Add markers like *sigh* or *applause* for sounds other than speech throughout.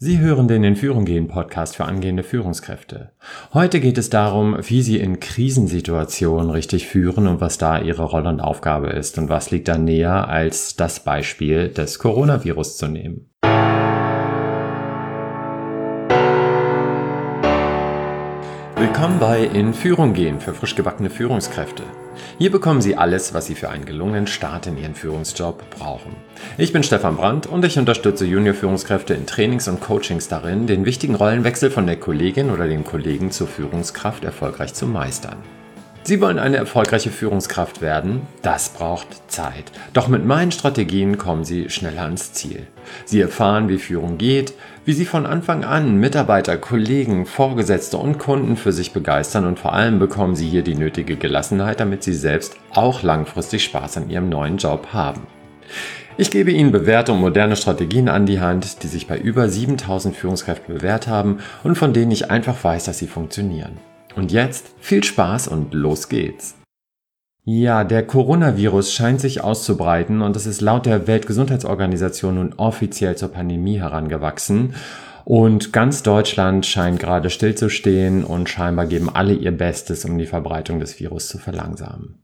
Sie hören den In Führung gehen Podcast für angehende Führungskräfte. Heute geht es darum, wie Sie in Krisensituationen richtig führen und was da Ihre Rolle und Aufgabe ist und was liegt da näher, als das Beispiel des Coronavirus zu nehmen. Willkommen bei In Führung gehen für frisch gebackene Führungskräfte. Hier bekommen Sie alles, was Sie für einen gelungenen Start in Ihren Führungsjob brauchen. Ich bin Stefan Brandt und ich unterstütze Junior-Führungskräfte in Trainings und Coachings darin, den wichtigen Rollenwechsel von der Kollegin oder dem Kollegen zur Führungskraft erfolgreich zu meistern. Sie wollen eine erfolgreiche Führungskraft werden? Das braucht Zeit. Doch mit meinen Strategien kommen Sie schneller ans Ziel. Sie erfahren, wie Führung geht, wie Sie von Anfang an Mitarbeiter, Kollegen, Vorgesetzte und Kunden für sich begeistern und vor allem bekommen Sie hier die nötige Gelassenheit, damit Sie selbst auch langfristig Spaß an Ihrem neuen Job haben. Ich gebe Ihnen bewährte und moderne Strategien an die Hand, die sich bei über 7000 Führungskräften bewährt haben und von denen ich einfach weiß, dass sie funktionieren. Und jetzt viel Spaß und los geht's. Ja, der Coronavirus scheint sich auszubreiten und es ist laut der Weltgesundheitsorganisation nun offiziell zur Pandemie herangewachsen. Und ganz Deutschland scheint gerade stillzustehen und scheinbar geben alle ihr Bestes, um die Verbreitung des Virus zu verlangsamen.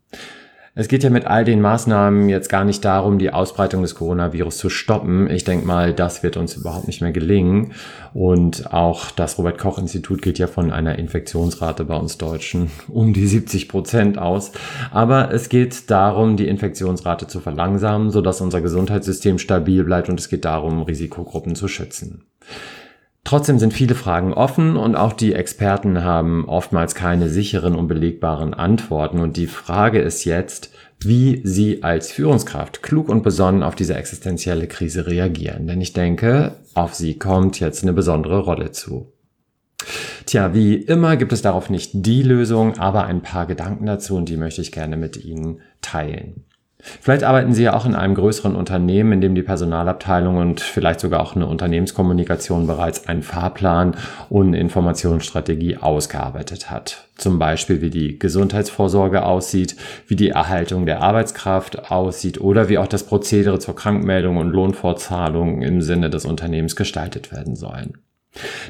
Es geht ja mit all den Maßnahmen jetzt gar nicht darum, die Ausbreitung des Coronavirus zu stoppen. Ich denke mal, das wird uns überhaupt nicht mehr gelingen. Und auch das Robert Koch Institut geht ja von einer Infektionsrate bei uns Deutschen *laughs* um die 70 Prozent aus. Aber es geht darum, die Infektionsrate zu verlangsamen, sodass unser Gesundheitssystem stabil bleibt und es geht darum, Risikogruppen zu schützen. Trotzdem sind viele Fragen offen und auch die Experten haben oftmals keine sicheren und belegbaren Antworten. Und die Frage ist jetzt, wie Sie als Führungskraft klug und besonnen auf diese existenzielle Krise reagieren. Denn ich denke, auf Sie kommt jetzt eine besondere Rolle zu. Tja, wie immer gibt es darauf nicht die Lösung, aber ein paar Gedanken dazu und die möchte ich gerne mit Ihnen teilen. Vielleicht arbeiten Sie ja auch in einem größeren Unternehmen, in dem die Personalabteilung und vielleicht sogar auch eine Unternehmenskommunikation bereits einen Fahrplan und eine Informationsstrategie ausgearbeitet hat. Zum Beispiel, wie die Gesundheitsvorsorge aussieht, wie die Erhaltung der Arbeitskraft aussieht oder wie auch das Prozedere zur Krankmeldung und Lohnfortzahlung im Sinne des Unternehmens gestaltet werden sollen.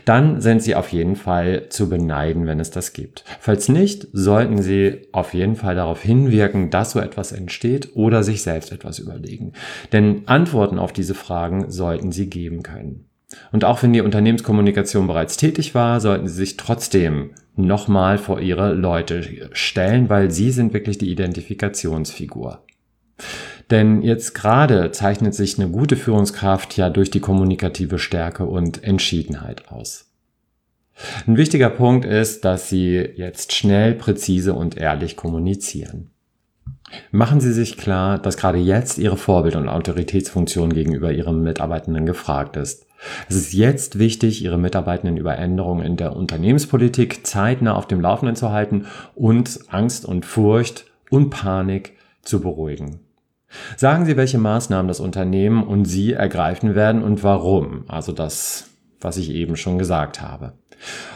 Dann sind sie auf jeden Fall zu beneiden, wenn es das gibt. Falls nicht, sollten sie auf jeden Fall darauf hinwirken, dass so etwas entsteht oder sich selbst etwas überlegen. Denn Antworten auf diese Fragen sollten sie geben können. Und auch wenn die Unternehmenskommunikation bereits tätig war, sollten sie sich trotzdem nochmal vor ihre Leute stellen, weil sie sind wirklich die Identifikationsfigur. Denn jetzt gerade zeichnet sich eine gute Führungskraft ja durch die kommunikative Stärke und Entschiedenheit aus. Ein wichtiger Punkt ist, dass Sie jetzt schnell, präzise und ehrlich kommunizieren. Machen Sie sich klar, dass gerade jetzt Ihre Vorbild- und Autoritätsfunktion gegenüber Ihren Mitarbeitenden gefragt ist. Es ist jetzt wichtig, Ihre Mitarbeitenden über Änderungen in der Unternehmenspolitik zeitnah auf dem Laufenden zu halten und Angst und Furcht und Panik zu beruhigen. Sagen Sie, welche Maßnahmen das Unternehmen und Sie ergreifen werden und warum. Also das, was ich eben schon gesagt habe.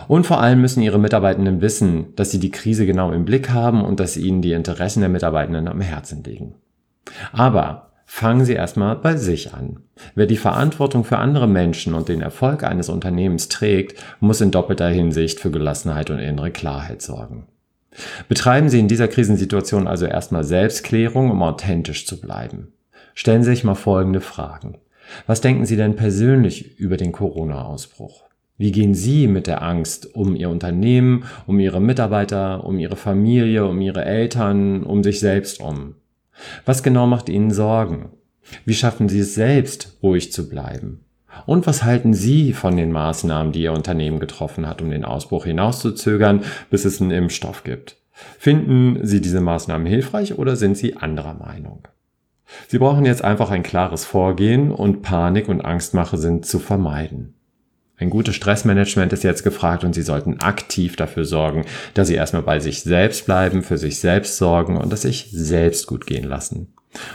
Und vor allem müssen Ihre Mitarbeitenden wissen, dass Sie die Krise genau im Blick haben und dass Ihnen die Interessen der Mitarbeitenden am Herzen liegen. Aber fangen Sie erstmal bei sich an. Wer die Verantwortung für andere Menschen und den Erfolg eines Unternehmens trägt, muss in doppelter Hinsicht für Gelassenheit und innere Klarheit sorgen. Betreiben Sie in dieser Krisensituation also erstmal Selbstklärung, um authentisch zu bleiben. Stellen Sie sich mal folgende Fragen. Was denken Sie denn persönlich über den Corona-Ausbruch? Wie gehen Sie mit der Angst um Ihr Unternehmen, um Ihre Mitarbeiter, um Ihre Familie, um Ihre Eltern, um sich selbst um? Was genau macht Ihnen Sorgen? Wie schaffen Sie es selbst, ruhig zu bleiben? Und was halten Sie von den Maßnahmen, die Ihr Unternehmen getroffen hat, um den Ausbruch hinauszuzögern, bis es einen Impfstoff gibt? Finden Sie diese Maßnahmen hilfreich oder sind Sie anderer Meinung? Sie brauchen jetzt einfach ein klares Vorgehen und Panik und Angstmache sind zu vermeiden. Ein gutes Stressmanagement ist jetzt gefragt und Sie sollten aktiv dafür sorgen, dass Sie erstmal bei sich selbst bleiben, für sich selbst sorgen und dass sich selbst gut gehen lassen.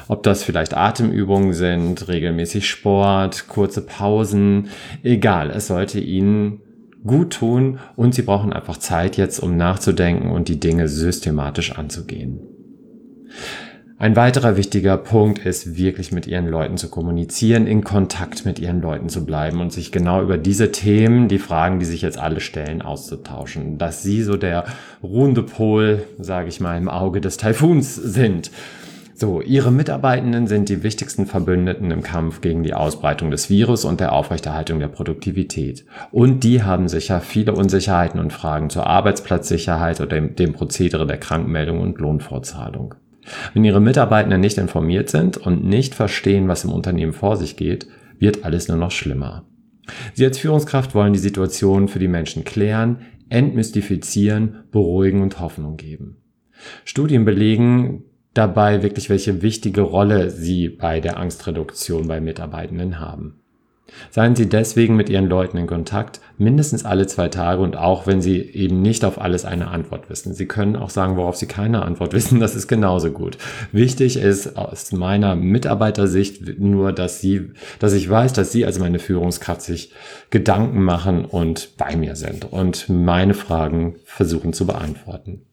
Ob das vielleicht Atemübungen sind, regelmäßig Sport, kurze Pausen, egal, es sollte Ihnen gut tun und Sie brauchen einfach Zeit jetzt, um nachzudenken und die Dinge systematisch anzugehen. Ein weiterer wichtiger Punkt ist, wirklich mit ihren Leuten zu kommunizieren, in Kontakt mit ihren Leuten zu bleiben und sich genau über diese Themen, die Fragen, die sich jetzt alle stellen, auszutauschen. Dass sie so der ruhende Pol, sage ich mal, im Auge des Taifuns sind. So, ihre Mitarbeitenden sind die wichtigsten Verbündeten im Kampf gegen die Ausbreitung des Virus und der Aufrechterhaltung der Produktivität. Und die haben sicher viele Unsicherheiten und Fragen zur Arbeitsplatzsicherheit oder dem, dem Prozedere der Krankmeldung und Lohnfortzahlung. Wenn Ihre Mitarbeitenden nicht informiert sind und nicht verstehen, was im Unternehmen vor sich geht, wird alles nur noch schlimmer. Sie als Führungskraft wollen die Situation für die Menschen klären, entmystifizieren, beruhigen und Hoffnung geben. Studien belegen dabei wirklich, welche wichtige Rolle sie bei der Angstreduktion bei Mitarbeitenden haben. Seien Sie deswegen mit Ihren Leuten in Kontakt, mindestens alle zwei Tage und auch wenn Sie eben nicht auf alles eine Antwort wissen. Sie können auch sagen, worauf Sie keine Antwort *laughs* wissen, das ist genauso gut. Wichtig ist aus meiner Mitarbeitersicht nur, dass Sie, dass ich weiß, dass Sie als meine Führungskraft sich Gedanken machen und bei mir sind und meine Fragen versuchen zu beantworten.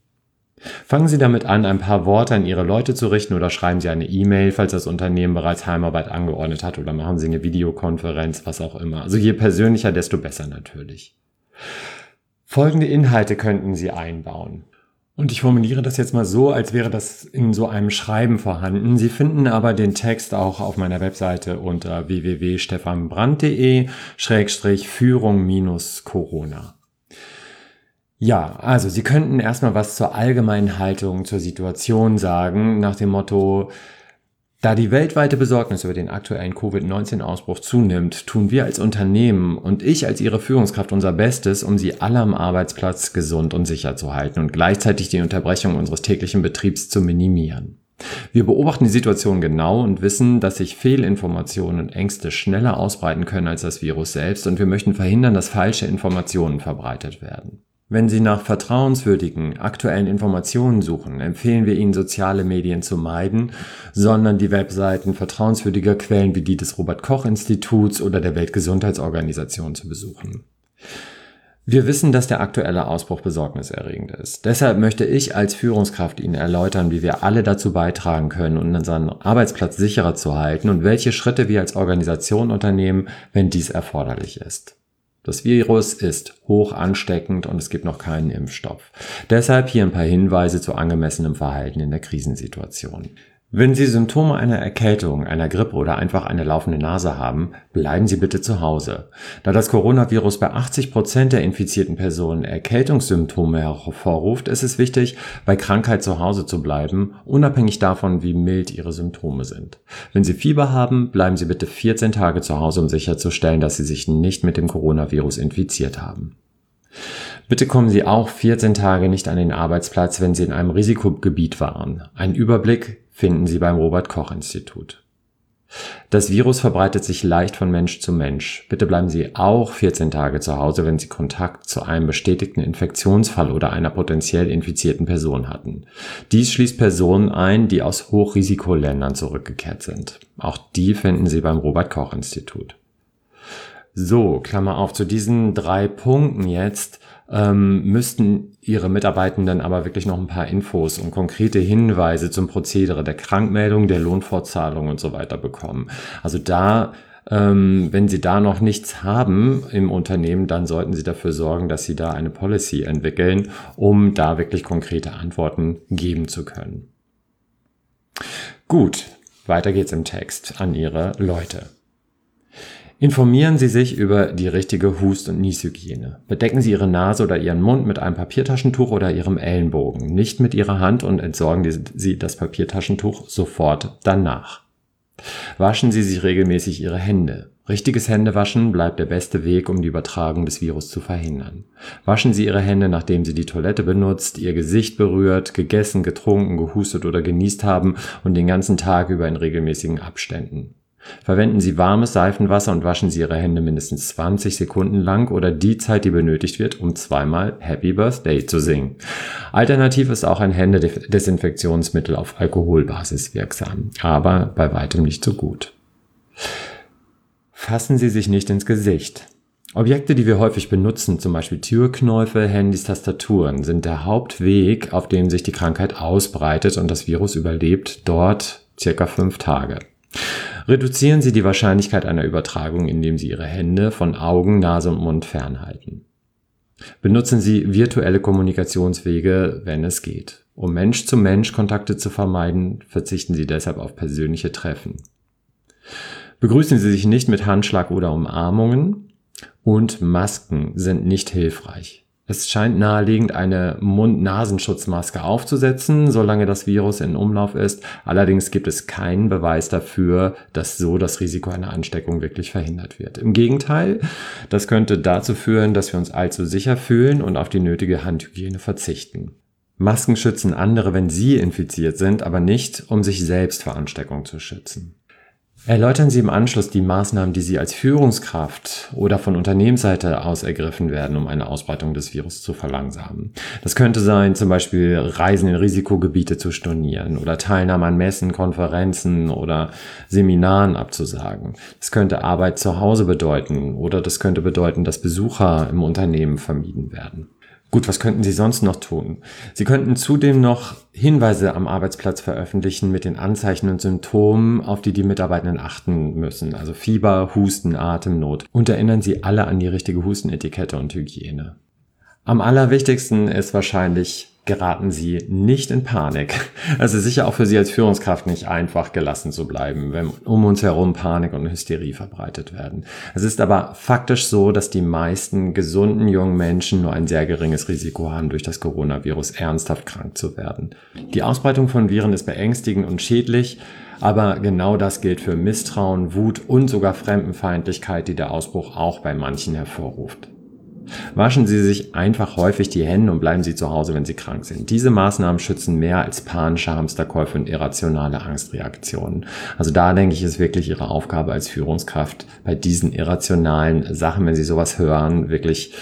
Fangen Sie damit an, ein paar Worte an Ihre Leute zu richten oder schreiben Sie eine E-Mail, falls das Unternehmen bereits Heimarbeit angeordnet hat oder machen Sie eine Videokonferenz, was auch immer. Also je persönlicher, desto besser natürlich. Folgende Inhalte könnten Sie einbauen. Und ich formuliere das jetzt mal so, als wäre das in so einem Schreiben vorhanden. Sie finden aber den Text auch auf meiner Webseite unter www.stefanbrand.de-führung-corona. Ja, also Sie könnten erstmal was zur allgemeinen Haltung zur Situation sagen, nach dem Motto, da die weltweite Besorgnis über den aktuellen Covid-19-Ausbruch zunimmt, tun wir als Unternehmen und ich als Ihre Führungskraft unser Bestes, um Sie alle am Arbeitsplatz gesund und sicher zu halten und gleichzeitig die Unterbrechung unseres täglichen Betriebs zu minimieren. Wir beobachten die Situation genau und wissen, dass sich Fehlinformationen und Ängste schneller ausbreiten können als das Virus selbst und wir möchten verhindern, dass falsche Informationen verbreitet werden. Wenn Sie nach vertrauenswürdigen, aktuellen Informationen suchen, empfehlen wir Ihnen, soziale Medien zu meiden, sondern die Webseiten vertrauenswürdiger Quellen wie die des Robert Koch Instituts oder der Weltgesundheitsorganisation zu besuchen. Wir wissen, dass der aktuelle Ausbruch besorgniserregend ist. Deshalb möchte ich als Führungskraft Ihnen erläutern, wie wir alle dazu beitragen können, unseren Arbeitsplatz sicherer zu halten und welche Schritte wir als Organisation unternehmen, wenn dies erforderlich ist. Das Virus ist hoch ansteckend und es gibt noch keinen Impfstoff. Deshalb hier ein paar Hinweise zu angemessenem Verhalten in der Krisensituation. Wenn Sie Symptome einer Erkältung, einer Grippe oder einfach eine laufende Nase haben, bleiben Sie bitte zu Hause. Da das Coronavirus bei 80 Prozent der infizierten Personen Erkältungssymptome hervorruft, ist es wichtig, bei Krankheit zu Hause zu bleiben, unabhängig davon, wie mild Ihre Symptome sind. Wenn Sie Fieber haben, bleiben Sie bitte 14 Tage zu Hause, um sicherzustellen, dass Sie sich nicht mit dem Coronavirus infiziert haben. Bitte kommen Sie auch 14 Tage nicht an den Arbeitsplatz, wenn Sie in einem Risikogebiet waren. Ein Überblick finden Sie beim Robert Koch Institut. Das Virus verbreitet sich leicht von Mensch zu Mensch. Bitte bleiben Sie auch 14 Tage zu Hause, wenn Sie Kontakt zu einem bestätigten Infektionsfall oder einer potenziell infizierten Person hatten. Dies schließt Personen ein, die aus Hochrisikoländern zurückgekehrt sind. Auch die finden Sie beim Robert Koch Institut. So, Klammer auf, zu diesen drei Punkten jetzt ähm, müssten ihre Mitarbeitenden aber wirklich noch ein paar Infos und konkrete Hinweise zum Prozedere der Krankmeldung, der Lohnfortzahlung und so weiter bekommen. Also da ähm, wenn Sie da noch nichts haben im Unternehmen, dann sollten Sie dafür sorgen, dass Sie da eine Policy entwickeln, um da wirklich konkrete Antworten geben zu können. Gut, weiter geht's im Text an Ihre Leute. Informieren Sie sich über die richtige Hust- und Nieshygiene. Bedecken Sie Ihre Nase oder Ihren Mund mit einem Papiertaschentuch oder Ihrem Ellenbogen, nicht mit Ihrer Hand und entsorgen Sie das Papiertaschentuch sofort danach. Waschen Sie sich regelmäßig Ihre Hände. Richtiges Händewaschen bleibt der beste Weg, um die Übertragung des Virus zu verhindern. Waschen Sie Ihre Hände, nachdem Sie die Toilette benutzt, Ihr Gesicht berührt, gegessen, getrunken, gehustet oder genießt haben und den ganzen Tag über in regelmäßigen Abständen. Verwenden Sie warmes Seifenwasser und waschen Sie Ihre Hände mindestens 20 Sekunden lang oder die Zeit, die benötigt wird, um zweimal Happy Birthday zu singen. Alternativ ist auch ein Händedesinfektionsmittel auf Alkoholbasis wirksam, aber bei weitem nicht so gut. Fassen Sie sich nicht ins Gesicht. Objekte, die wir häufig benutzen, zum Beispiel Türknäufe, Handys, Tastaturen, sind der Hauptweg, auf dem sich die Krankheit ausbreitet und das Virus überlebt dort circa fünf Tage. Reduzieren Sie die Wahrscheinlichkeit einer Übertragung, indem Sie Ihre Hände von Augen, Nase und Mund fernhalten. Benutzen Sie virtuelle Kommunikationswege, wenn es geht. Um Mensch-zu-Mensch-Kontakte zu vermeiden, verzichten Sie deshalb auf persönliche Treffen. Begrüßen Sie sich nicht mit Handschlag oder Umarmungen und Masken sind nicht hilfreich. Es scheint naheliegend, eine Mund-Nasenschutzmaske aufzusetzen, solange das Virus in Umlauf ist. Allerdings gibt es keinen Beweis dafür, dass so das Risiko einer Ansteckung wirklich verhindert wird. Im Gegenteil, das könnte dazu führen, dass wir uns allzu sicher fühlen und auf die nötige Handhygiene verzichten. Masken schützen andere, wenn sie infiziert sind, aber nicht, um sich selbst vor Ansteckung zu schützen. Erläutern Sie im Anschluss die Maßnahmen, die Sie als Führungskraft oder von Unternehmensseite aus ergriffen werden, um eine Ausbreitung des Virus zu verlangsamen. Das könnte sein, zum Beispiel Reisen in Risikogebiete zu stornieren oder Teilnahme an Messen, Konferenzen oder Seminaren abzusagen. Das könnte Arbeit zu Hause bedeuten oder das könnte bedeuten, dass Besucher im Unternehmen vermieden werden. Gut, was könnten Sie sonst noch tun? Sie könnten zudem noch Hinweise am Arbeitsplatz veröffentlichen mit den Anzeichen und Symptomen, auf die die Mitarbeitenden achten müssen. Also Fieber, Husten, Atemnot. Und erinnern Sie alle an die richtige Hustenetikette und Hygiene. Am allerwichtigsten ist wahrscheinlich geraten Sie nicht in Panik. Es ist sicher auch für Sie als Führungskraft nicht einfach, gelassen zu bleiben, wenn um uns herum Panik und Hysterie verbreitet werden. Es ist aber faktisch so, dass die meisten gesunden jungen Menschen nur ein sehr geringes Risiko haben, durch das Coronavirus ernsthaft krank zu werden. Die Ausbreitung von Viren ist beängstigend und schädlich, aber genau das gilt für Misstrauen, Wut und sogar Fremdenfeindlichkeit, die der Ausbruch auch bei manchen hervorruft. Waschen Sie sich einfach häufig die Hände und bleiben Sie zu Hause, wenn Sie krank sind. Diese Maßnahmen schützen mehr als panische Hamsterkäufe und irrationale Angstreaktionen. Also da denke ich, ist wirklich Ihre Aufgabe als Führungskraft bei diesen irrationalen Sachen, wenn Sie sowas hören, wirklich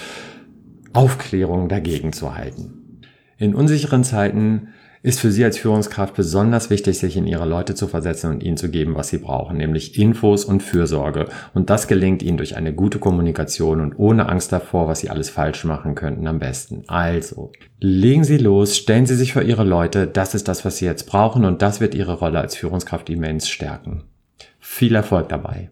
Aufklärung dagegen zu halten. In unsicheren Zeiten ist für Sie als Führungskraft besonders wichtig, sich in Ihre Leute zu versetzen und ihnen zu geben, was sie brauchen, nämlich Infos und Fürsorge. Und das gelingt Ihnen durch eine gute Kommunikation und ohne Angst davor, was Sie alles falsch machen könnten, am besten. Also, legen Sie los, stellen Sie sich vor Ihre Leute, das ist das, was Sie jetzt brauchen und das wird Ihre Rolle als Führungskraft immens stärken. Viel Erfolg dabei!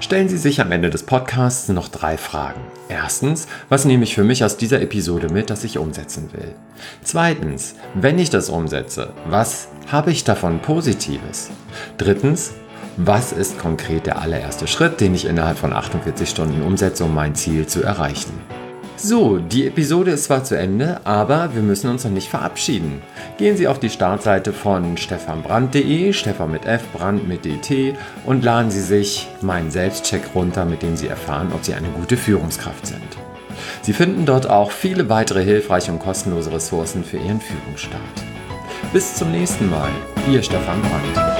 Stellen Sie sich am Ende des Podcasts noch drei Fragen. Erstens, was nehme ich für mich aus dieser Episode mit, das ich umsetzen will? Zweitens, wenn ich das umsetze, was habe ich davon Positives? Drittens, was ist konkret der allererste Schritt, den ich innerhalb von 48 Stunden umsetze, um mein Ziel zu erreichen? So, die Episode ist zwar zu Ende, aber wir müssen uns noch nicht verabschieden. Gehen Sie auf die Startseite von stefanbrand.de, Stefan mit F, Brand mit DT und laden Sie sich meinen Selbstcheck runter, mit dem Sie erfahren, ob Sie eine gute Führungskraft sind. Sie finden dort auch viele weitere hilfreiche und kostenlose Ressourcen für Ihren Führungsstart. Bis zum nächsten Mal, Ihr Stefan Brandt.